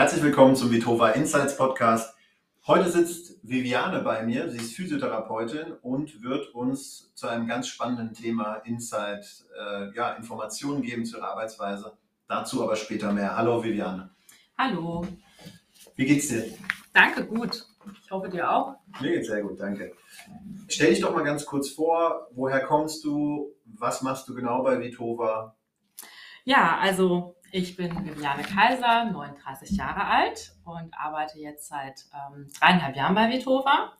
Herzlich willkommen zum Vitova Insights Podcast. Heute sitzt Viviane bei mir. Sie ist Physiotherapeutin und wird uns zu einem ganz spannenden Thema Insight äh, ja, Informationen geben zu ihrer Arbeitsweise. Dazu aber später mehr. Hallo Viviane. Hallo. Wie geht's dir? Danke, gut. Ich hoffe dir auch. Mir geht's sehr gut, danke. Stell dich doch mal ganz kurz vor, woher kommst du, was machst du genau bei Vitova? Ja, also ich bin Viviane Kaiser, 39 Jahre alt und arbeite jetzt seit ähm, dreieinhalb Jahren bei Vitova.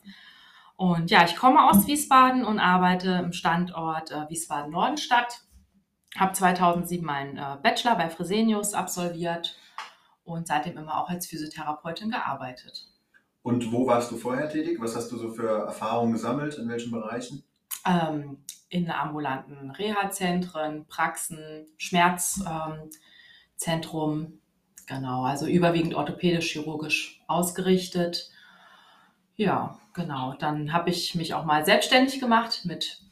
Und ja, ich komme aus Wiesbaden und arbeite im Standort äh, Wiesbaden-Nordenstadt. Habe 2007 meinen äh, Bachelor bei Fresenius absolviert und seitdem immer auch als Physiotherapeutin gearbeitet. Und wo warst du vorher tätig? Was hast du so für Erfahrungen gesammelt? In welchen Bereichen? Ähm, in ambulanten Reha-Zentren, Praxen, Schmerzzentrum. Ähm, genau, also überwiegend orthopädisch-chirurgisch ausgerichtet. Ja, genau. Dann habe ich mich auch mal selbstständig gemacht mit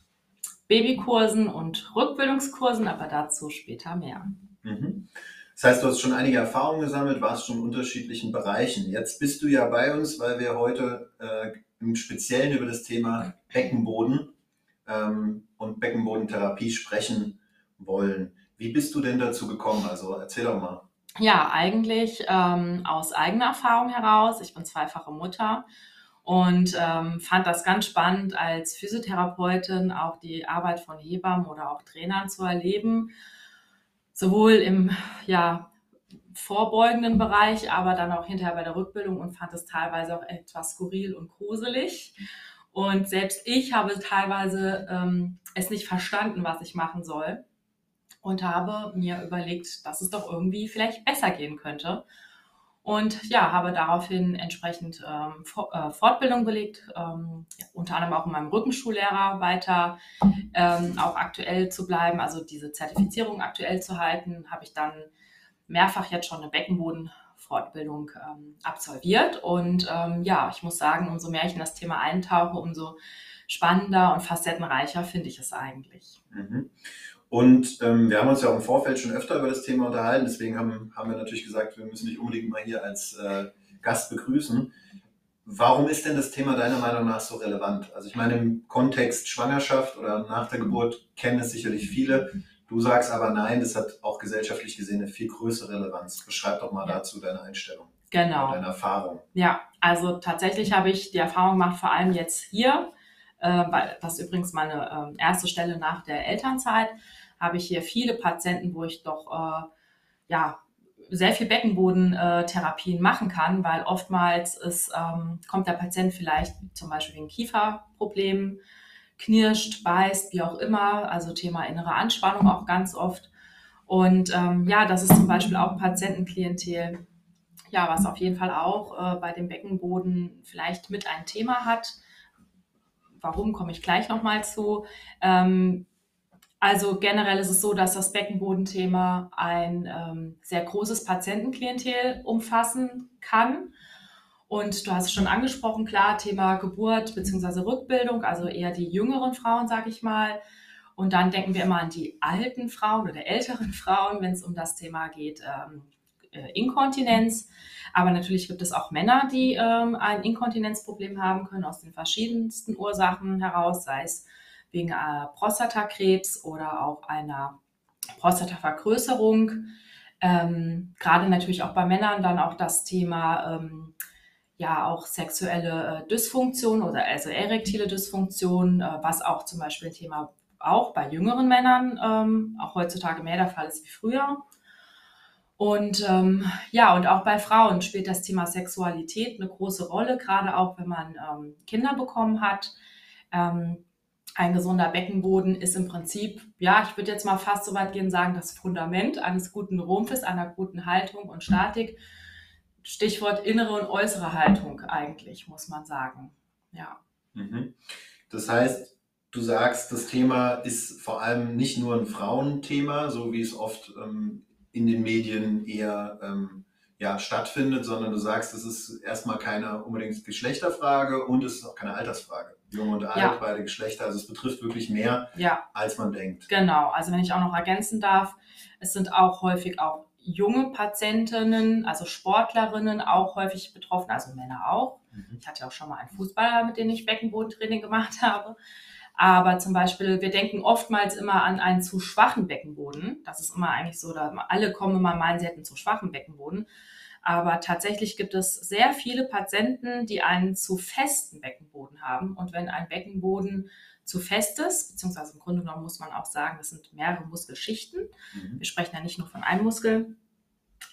Babykursen und Rückbildungskursen, aber dazu später mehr. Mhm. Das heißt, du hast schon einige Erfahrungen gesammelt, warst schon in unterschiedlichen Bereichen. Jetzt bist du ja bei uns, weil wir heute äh, im Speziellen über das Thema Beckenboden ähm, und Beckenbodentherapie sprechen wollen. Wie bist du denn dazu gekommen? Also erzähl doch mal. Ja, eigentlich ähm, aus eigener Erfahrung heraus. Ich bin zweifache Mutter und ähm, fand das ganz spannend, als Physiotherapeutin auch die Arbeit von Hebammen oder auch Trainern zu erleben sowohl im ja, vorbeugenden Bereich, aber dann auch hinterher bei der Rückbildung und fand es teilweise auch etwas skurril und gruselig. Und selbst ich habe teilweise ähm, es nicht verstanden, was ich machen soll und habe mir überlegt, dass es doch irgendwie vielleicht besser gehen könnte. Und ja, habe daraufhin entsprechend ähm, äh, Fortbildung belegt, ähm, unter anderem auch in meinem Rückenschullehrer weiter ähm, auch aktuell zu bleiben, also diese Zertifizierung aktuell zu halten, habe ich dann mehrfach jetzt schon eine Beckenbodenfortbildung ähm, absolviert. Und ähm, ja, ich muss sagen, umso mehr ich in das Thema eintauche, umso spannender und facettenreicher finde ich es eigentlich. Mhm. Und ähm, wir haben uns ja auch im Vorfeld schon öfter über das Thema unterhalten, deswegen haben, haben wir natürlich gesagt, wir müssen dich unbedingt mal hier als äh, Gast begrüßen. Warum ist denn das Thema deiner Meinung nach so relevant? Also ich meine, im Kontext Schwangerschaft oder nach der Geburt kennen es sicherlich viele. Du sagst aber nein, das hat auch gesellschaftlich gesehen eine viel größere Relevanz. Beschreib doch mal dazu deine Einstellung. Genau. Deine Erfahrung. Ja, also tatsächlich habe ich die Erfahrung gemacht, vor allem jetzt hier, weil das ist übrigens meine äh, erste Stelle nach der Elternzeit, habe ich hier viele Patienten, wo ich doch äh, ja sehr viel Beckenbodentherapien machen kann, weil oftmals ist, ähm, kommt der Patient vielleicht zum Beispiel wegen Kieferproblemen, knirscht, beißt, wie auch immer, also Thema innere Anspannung auch ganz oft. Und ähm, ja, das ist zum Beispiel auch Patientenklientel, ja, was auf jeden Fall auch äh, bei dem Beckenboden vielleicht mit ein Thema hat. Warum komme ich gleich nochmal zu? Ähm, also generell ist es so, dass das Beckenbodenthema ein ähm, sehr großes Patientenklientel umfassen kann. Und du hast es schon angesprochen, klar, Thema Geburt bzw. Rückbildung, also eher die jüngeren Frauen, sage ich mal. Und dann denken wir immer an die alten Frauen oder älteren Frauen, wenn es um das Thema geht, ähm, äh, Inkontinenz. Aber natürlich gibt es auch Männer, die ähm, ein Inkontinenzproblem haben können, aus den verschiedensten Ursachen heraus, sei es wegen äh, Prostatakrebs oder auch einer Prostatavergrößerung. Ähm, Gerade natürlich auch bei Männern dann auch das Thema ähm, ja auch sexuelle äh, Dysfunktion oder also erektile Dysfunktion, äh, was auch zum Beispiel ein Thema auch bei jüngeren Männern ähm, auch heutzutage mehr der Fall ist wie früher. Und ähm, ja, und auch bei Frauen spielt das Thema Sexualität eine große Rolle, gerade auch wenn man ähm, Kinder bekommen hat. Ähm, ein gesunder Beckenboden ist im Prinzip, ja, ich würde jetzt mal fast so weit gehen, sagen, das Fundament eines guten Rumpfes, einer guten Haltung und Statik. Stichwort innere und äußere Haltung eigentlich, muss man sagen. Ja. Mhm. Das heißt, du sagst, das Thema ist vor allem nicht nur ein Frauenthema, so wie es oft ähm, in den Medien eher ähm, ja, stattfindet, sondern du sagst, es ist erstmal keine unbedingt Geschlechterfrage und es ist auch keine Altersfrage jung und alt, ja. beide Geschlechter. Also es betrifft wirklich mehr, ja. als man denkt. Genau. Also wenn ich auch noch ergänzen darf, es sind auch häufig auch junge Patientinnen, also Sportlerinnen auch häufig betroffen, also Männer auch. Mhm. Ich hatte auch schon mal einen Fußballer, mit dem ich Beckenbodentraining gemacht habe. Aber zum Beispiel, wir denken oftmals immer an einen zu schwachen Beckenboden. Das ist immer eigentlich so, da alle kommen immer meinen, sie hätten zu schwachen Beckenboden. Aber tatsächlich gibt es sehr viele Patienten, die einen zu festen Beckenboden haben. Und wenn ein Beckenboden zu fest ist, beziehungsweise im Grunde genommen muss man auch sagen, das sind mehrere Muskelschichten. Mhm. Wir sprechen ja nicht nur von einem Muskel.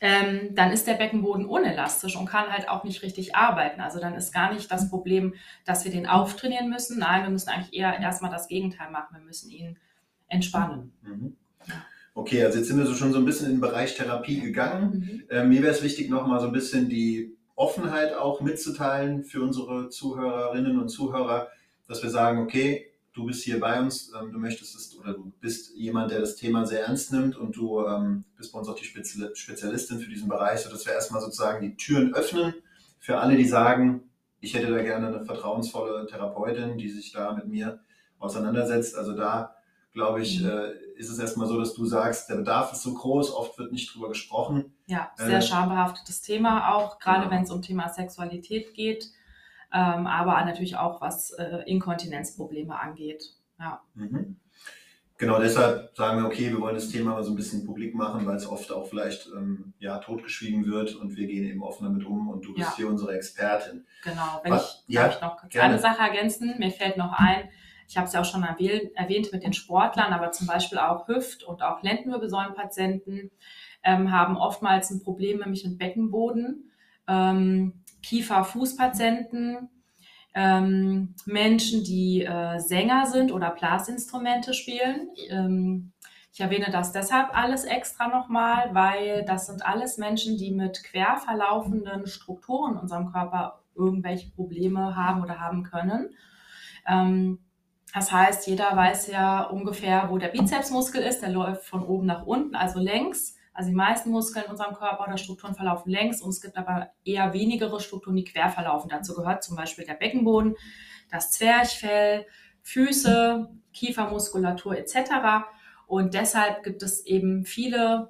Ähm, dann ist der Beckenboden unelastisch und kann halt auch nicht richtig arbeiten. Also dann ist gar nicht das Problem, dass wir den auftrainieren müssen. Nein, wir müssen eigentlich eher erstmal das Gegenteil machen. Wir müssen ihn entspannen. Mhm. Okay, also jetzt sind wir so schon so ein bisschen in den Bereich Therapie gegangen. Mhm. Ähm, mir wäre es wichtig, nochmal so ein bisschen die Offenheit auch mitzuteilen für unsere Zuhörerinnen und Zuhörer, dass wir sagen, okay, du bist hier bei uns, ähm, du möchtest es oder du bist jemand, der das Thema sehr ernst nimmt und du ähm, bist bei uns auch die Spezialistin für diesen Bereich, sodass wir erstmal sozusagen die Türen öffnen für alle, die sagen, ich hätte da gerne eine vertrauensvolle Therapeutin, die sich da mit mir auseinandersetzt. Also da, glaube ich, mhm. äh, ist es erstmal so, dass du sagst, der Bedarf ist so groß, oft wird nicht drüber gesprochen. Ja, sehr äh, schambehaftetes Thema auch, gerade genau. wenn es um Thema Sexualität geht ähm, aber natürlich auch was äh, Inkontinenzprobleme angeht. Ja. Mhm. Genau, deshalb sagen wir, okay, wir wollen das Thema mal so ein bisschen publik machen, weil es oft auch vielleicht ähm, ja, totgeschwiegen wird und wir gehen eben offen damit um und du bist ja. hier unsere Expertin. Genau, wenn was, ich, ja, ich noch kurz gerne. eine Sache ergänzen, mir fällt noch ein, ich habe es ja auch schon erwähnt mit den Sportlern, aber zum Beispiel auch Hüft- und auch Lendenwirbelsäulenpatienten ähm, haben oftmals ein Problem nämlich mit Beckenboden. Ähm, Kiefer-Fußpatienten, ähm, Menschen, die äh, Sänger sind oder Blasinstrumente spielen. Ähm, ich erwähne das deshalb alles extra nochmal, weil das sind alles Menschen, die mit quer verlaufenden Strukturen in unserem Körper irgendwelche Probleme haben oder haben können. Ähm, das heißt, jeder weiß ja ungefähr, wo der Bizepsmuskel ist. Der läuft von oben nach unten, also längs. Also die meisten Muskeln in unserem Körper oder Strukturen verlaufen längs und es gibt aber eher wenigere Strukturen, die quer verlaufen. Dazu gehört zum Beispiel der Beckenboden, das Zwerchfell, Füße, Kiefermuskulatur etc. Und deshalb gibt es eben viele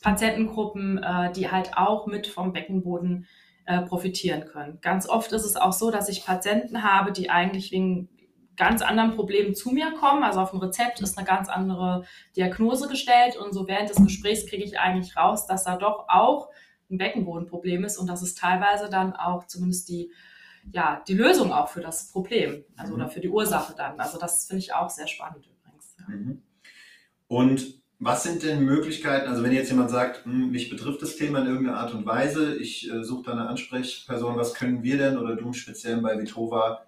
Patientengruppen, äh, die halt auch mit vom Beckenboden äh, profitieren können. Ganz oft ist es auch so, dass ich Patienten habe, die eigentlich wegen ganz anderen Problemen zu mir kommen. Also auf dem Rezept ist eine ganz andere Diagnose gestellt und so während des Gesprächs kriege ich eigentlich raus, dass da doch auch ein Beckenbodenproblem ist und dass es teilweise dann auch zumindest die, ja, die Lösung auch für das Problem, also mhm. oder für die Ursache dann. Also das finde ich auch sehr spannend übrigens. Ja. Mhm. Und was sind denn Möglichkeiten, also wenn jetzt jemand sagt, hm, mich betrifft das Thema in irgendeiner Art und Weise, ich äh, suche da eine Ansprechperson, was können wir denn oder du speziell bei Vitova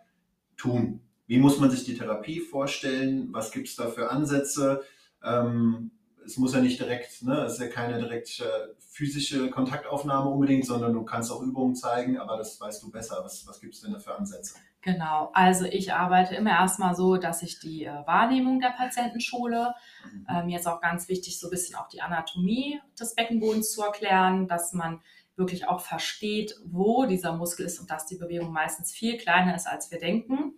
tun? Wie muss man sich die Therapie vorstellen? Was gibt es da für Ansätze? Ähm, es muss ja nicht direkt, ne, es ist ja keine direkt äh, physische Kontaktaufnahme unbedingt, sondern du kannst auch Übungen zeigen, aber das weißt du besser. Was, was gibt es denn da für Ansätze? Genau, also ich arbeite immer erstmal so, dass ich die äh, Wahrnehmung der Patienten schule. Mhm. Ähm, jetzt auch ganz wichtig, so ein bisschen auch die Anatomie des Beckenbodens zu erklären, dass man wirklich auch versteht, wo dieser Muskel ist und dass die Bewegung meistens viel kleiner ist, als wir denken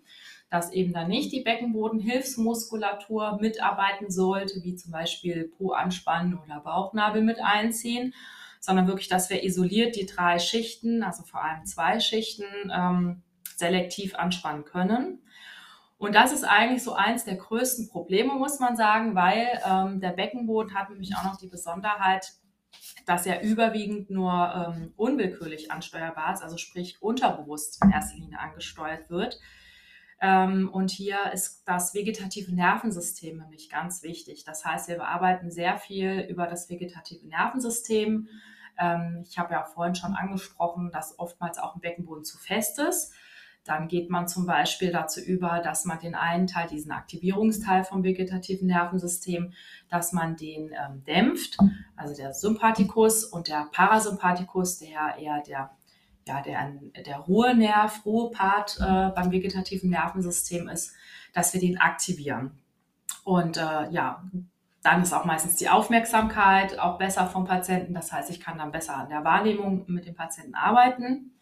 dass eben dann nicht die Beckenbodenhilfsmuskulatur mitarbeiten sollte, wie zum Beispiel Po anspannen oder Bauchnabel mit einziehen, sondern wirklich, dass wir isoliert die drei Schichten, also vor allem zwei Schichten, ähm, selektiv anspannen können. Und das ist eigentlich so eins der größten Probleme, muss man sagen, weil ähm, der Beckenboden hat nämlich auch noch die Besonderheit, dass er überwiegend nur ähm, unwillkürlich ansteuerbar ist, also sprich unterbewusst in erster Linie angesteuert wird. Ähm, und hier ist das vegetative Nervensystem nämlich ganz wichtig. Das heißt, wir bearbeiten sehr viel über das vegetative Nervensystem. Ähm, ich habe ja vorhin schon angesprochen, dass oftmals auch ein Beckenboden zu fest ist. Dann geht man zum Beispiel dazu über, dass man den einen Teil, diesen Aktivierungsteil vom vegetativen Nervensystem, dass man den ähm, dämpft, also der Sympathikus und der Parasympathikus, der eher der ja, der, der Ruhenerv, Ruhepart äh, beim vegetativen Nervensystem ist, dass wir den aktivieren. Und äh, ja, dann ist auch meistens die Aufmerksamkeit auch besser vom Patienten. Das heißt, ich kann dann besser an der Wahrnehmung mit dem Patienten arbeiten,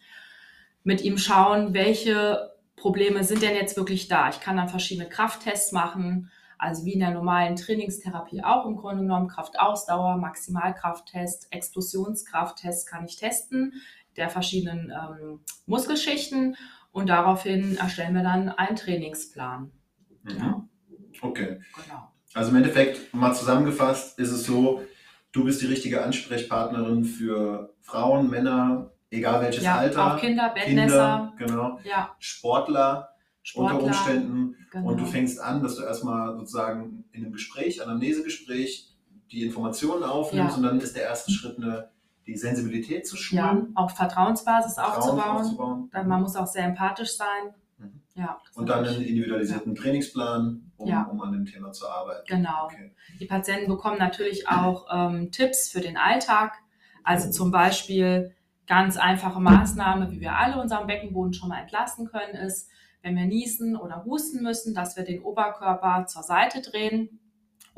mit ihm schauen, welche Probleme sind denn jetzt wirklich da. Ich kann dann verschiedene Krafttests machen, Also wie in der normalen Trainingstherapie auch im Grunde genommen Kraftausdauer, Maximalkrafttest, Explosionskrafttest kann ich testen der verschiedenen ähm, Muskelschichten und daraufhin erstellen wir dann einen Trainingsplan. Mhm. Ja. Okay. Genau. Also im Endeffekt mal zusammengefasst ist es so, du bist die richtige Ansprechpartnerin für Frauen, Männer, egal welches ja, Alter. Auch Kinder, Bettnässer. Kinder, genau. Ja. Sportler, Sportler, unter Umständen. Genau. Und du fängst an, dass du erstmal sozusagen in einem Gespräch, Anamnesegespräch, die Informationen aufnimmst ja. und dann ist der erste Schritt eine die Sensibilität zu schulen. Ja, auch Vertrauensbasis Vertrauen aufzubauen. aufzubauen. Dann, man muss auch sehr empathisch sein. Mhm. Ja, und dann einen individualisierten ja. Trainingsplan, um, ja. um, an dem Thema zu arbeiten. Genau. Okay. Die Patienten bekommen natürlich auch ähm, Tipps für den Alltag. Also zum Beispiel ganz einfache Maßnahme, wie wir alle unseren Beckenboden schon mal entlasten können, ist, wenn wir niesen oder husten müssen, dass wir den Oberkörper zur Seite drehen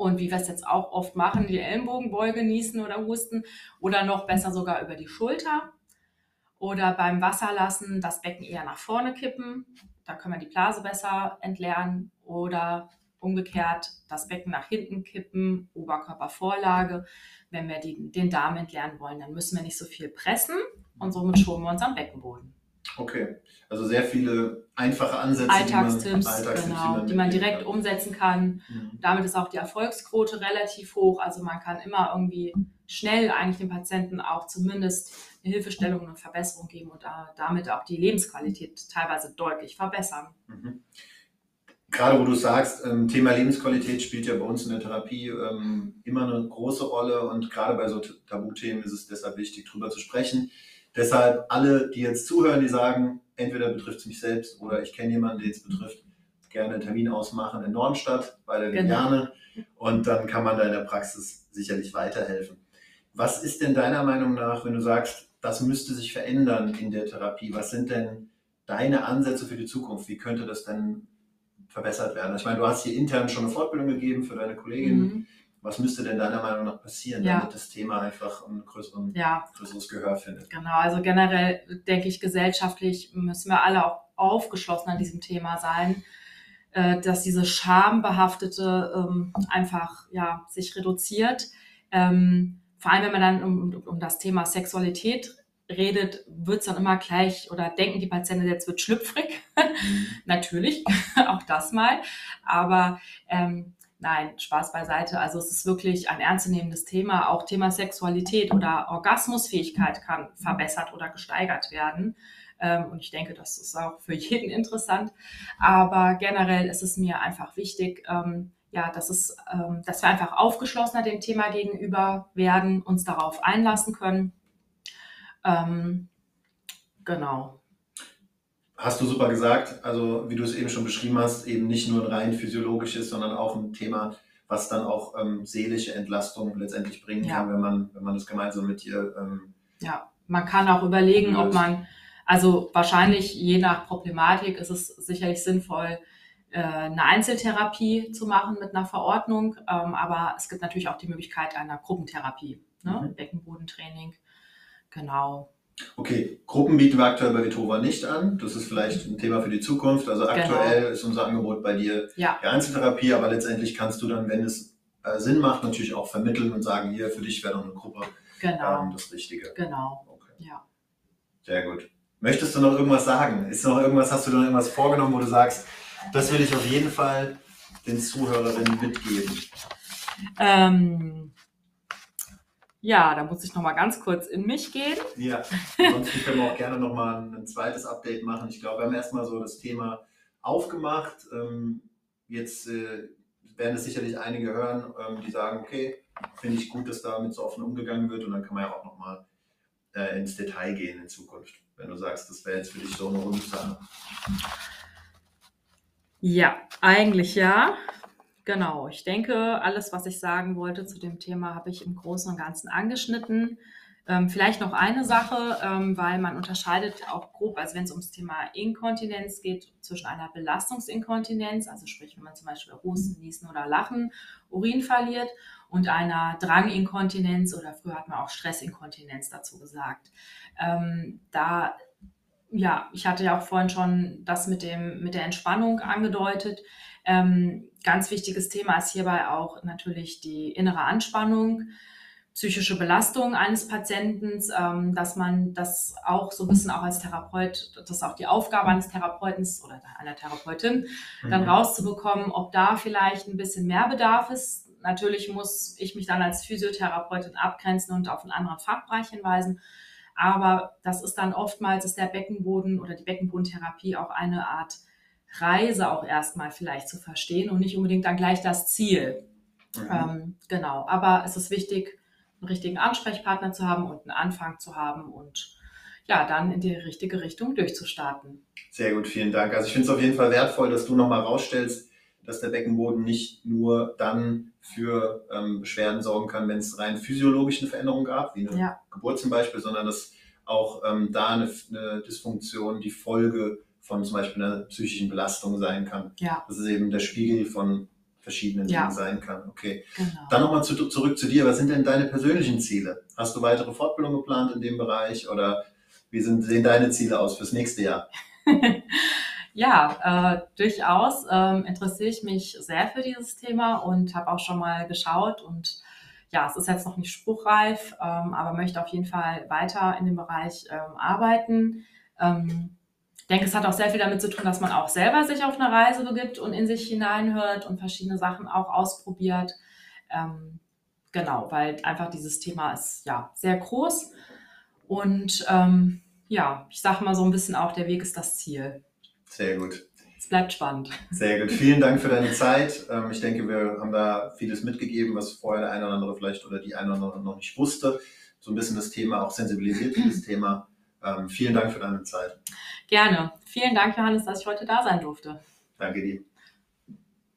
und wie wir es jetzt auch oft machen, die Ellenbogenbeuge niesen oder husten oder noch besser sogar über die Schulter oder beim Wasserlassen das Becken eher nach vorne kippen. Da können wir die Blase besser entleeren oder umgekehrt das Becken nach hinten kippen, Oberkörpervorlage. Wenn wir die, den Darm entleeren wollen, dann müssen wir nicht so viel pressen und somit schonen wir uns am Beckenboden. Okay, also sehr viele einfache Ansätze, Alltagstipps, die man, Alltagstipps, genau, die man, direkt kann. umsetzen kann. Mhm. Damit ist auch die Erfolgsquote relativ hoch. Also man kann immer irgendwie schnell eigentlich dem Patienten auch zumindest eine Hilfestellung und Verbesserung geben und damit auch die Lebensqualität teilweise deutlich verbessern. Mhm. Gerade wo du sagst, ähm, Thema Lebensqualität spielt ja bei uns in der Therapie ähm, immer eine große Rolle und gerade bei so Tabuthemen ist es deshalb wichtig, darüber zu sprechen. Deshalb alle, die jetzt zuhören, die sagen, entweder betrifft es mich selbst oder ich kenne jemanden, den es betrifft, gerne einen Termin ausmachen in Nordenstadt bei der genau. und dann kann man da in der Praxis sicherlich weiterhelfen. Was ist denn deiner Meinung nach, wenn du sagst, das müsste sich verändern in der Therapie? Was sind denn deine Ansätze für die Zukunft? Wie könnte das denn verbessert werden? Ich meine, du hast hier intern schon eine Fortbildung gegeben für deine Kolleginnen. Mhm. Was müsste denn deiner Meinung nach passieren, ja. damit das Thema einfach ein größeren, ja. größeres Gehör findet? Genau, also generell denke ich, gesellschaftlich müssen wir alle auch aufgeschlossen an diesem Thema sein, äh, dass diese schambehaftete ähm, einfach ja, sich reduziert. Ähm, vor allem, wenn man dann um, um das Thema Sexualität redet, wird es dann immer gleich oder denken die Patienten, jetzt wird schlüpfrig. Mhm. Natürlich, auch das mal. Aber ähm, Nein, Spaß beiseite. Also es ist wirklich ein ernstzunehmendes Thema. Auch Thema Sexualität oder Orgasmusfähigkeit kann verbessert oder gesteigert werden. Ähm, und ich denke, das ist auch für jeden interessant. Aber generell ist es mir einfach wichtig, ähm, ja, dass, es, ähm, dass wir einfach aufgeschlossener dem Thema gegenüber werden, uns darauf einlassen können. genau. Hast du super gesagt. Also, wie du es eben schon beschrieben hast, eben nicht nur ein rein physiologisches, sondern auch ein Thema, was dann auch ähm, seelische Entlastung letztendlich bringen ja. kann, wenn man, wenn man das gemeinsam mit dir. Ähm, ja, man kann auch überlegen, löst. ob man, also wahrscheinlich je nach Problematik ist es sicherlich sinnvoll, äh, eine Einzeltherapie zu machen mit einer Verordnung, ähm, aber es gibt natürlich auch die Möglichkeit einer Gruppentherapie, ne? Mhm. Beckenbodentraining. Genau. Okay, Gruppen bieten wir aktuell bei Vitova nicht an. Das ist vielleicht ein Thema für die Zukunft. Also genau. aktuell genau. ist unser Angebot bei dir ja. die Einzeltherapie, aber letztendlich kannst du dann, wenn es äh, Sinn macht, natürlich auch vermitteln und sagen, hier für dich wäre noch eine Gruppe genau. ähm, das Richtige. Genau. Okay. Ja. Sehr gut. Möchtest du noch irgendwas sagen? Ist noch irgendwas, hast du noch irgendwas vorgenommen, wo du sagst, das will ich auf jeden Fall den Zuhörerinnen mitgeben? Ähm, ja, da muss ich noch mal ganz kurz in mich gehen. Ja, ansonsten können wir auch gerne noch mal ein zweites Update machen. Ich glaube, wir haben erstmal so das Thema aufgemacht. Ähm, jetzt äh, werden es sicherlich einige hören, ähm, die sagen, okay, finde ich gut, dass damit so offen umgegangen wird und dann kann man ja auch noch mal äh, ins Detail gehen in Zukunft, wenn du sagst, das wäre jetzt für dich so eine runde Sache. Ja, eigentlich ja. Genau, ich denke, alles, was ich sagen wollte zu dem Thema, habe ich im Großen und Ganzen angeschnitten. Ähm, vielleicht noch eine Sache, ähm, weil man unterscheidet auch grob, also wenn es ums Thema Inkontinenz geht, zwischen einer Belastungsinkontinenz, also sprich, wenn man zum Beispiel Husten, Niesen oder Lachen Urin verliert, und einer Dranginkontinenz oder früher hat man auch Stressinkontinenz dazu gesagt. Ähm, da ja, ich hatte ja auch vorhin schon das mit, dem, mit der Entspannung angedeutet. Ähm, ganz wichtiges Thema ist hierbei auch natürlich die innere Anspannung, psychische Belastung eines Patienten, ähm, dass man das auch so ein bisschen auch als Therapeut, das ist auch die Aufgabe eines Therapeuten oder einer Therapeutin, dann mhm. rauszubekommen, ob da vielleicht ein bisschen mehr Bedarf ist. Natürlich muss ich mich dann als Physiotherapeutin abgrenzen und auf einen anderen Fachbereich hinweisen. Aber das ist dann oftmals ist der Beckenboden oder die Beckenbodentherapie auch eine Art Reise auch erstmal vielleicht zu verstehen und nicht unbedingt dann gleich das Ziel. Mhm. Ähm, genau. Aber es ist wichtig, einen richtigen Ansprechpartner zu haben und einen Anfang zu haben und ja, dann in die richtige Richtung durchzustarten. Sehr gut, vielen Dank. Also ich finde es auf jeden Fall wertvoll, dass du nochmal rausstellst, dass der Beckenboden nicht nur dann für ähm, Beschwerden sorgen kann, wenn es rein physiologische Veränderungen gab, wie eine ja. Geburt zum Beispiel, sondern dass auch ähm, da eine, eine, Dysfunktion die Folge von zum Beispiel einer psychischen Belastung sein kann. Ja. Das ist eben der Spiegel von verschiedenen ja. Dingen sein kann. Okay. Genau. Dann nochmal zu, zurück zu dir. Was sind denn deine persönlichen Ziele? Hast du weitere Fortbildungen geplant in dem Bereich oder wie sind, sehen deine Ziele aus fürs nächste Jahr? Ja, äh, durchaus ähm, interessiere ich mich sehr für dieses Thema und habe auch schon mal geschaut und ja, es ist jetzt noch nicht spruchreif, ähm, aber möchte auf jeden Fall weiter in dem Bereich ähm, arbeiten. Ähm, ich denke, es hat auch sehr viel damit zu tun, dass man auch selber sich auf eine Reise begibt und in sich hineinhört und verschiedene Sachen auch ausprobiert. Ähm, genau, weil einfach dieses Thema ist ja sehr groß und ähm, ja, ich sage mal so ein bisschen auch, der Weg ist das Ziel. Sehr gut. Es bleibt spannend. Sehr gut. Vielen Dank für deine Zeit. Ähm, ich denke, wir haben da vieles mitgegeben, was vorher der eine oder andere vielleicht oder die eine oder andere noch nicht wusste. So ein bisschen das Thema, auch sensibilisiert für das Thema. Ähm, vielen Dank für deine Zeit. Gerne. Vielen Dank, Johannes, dass ich heute da sein durfte. Danke dir.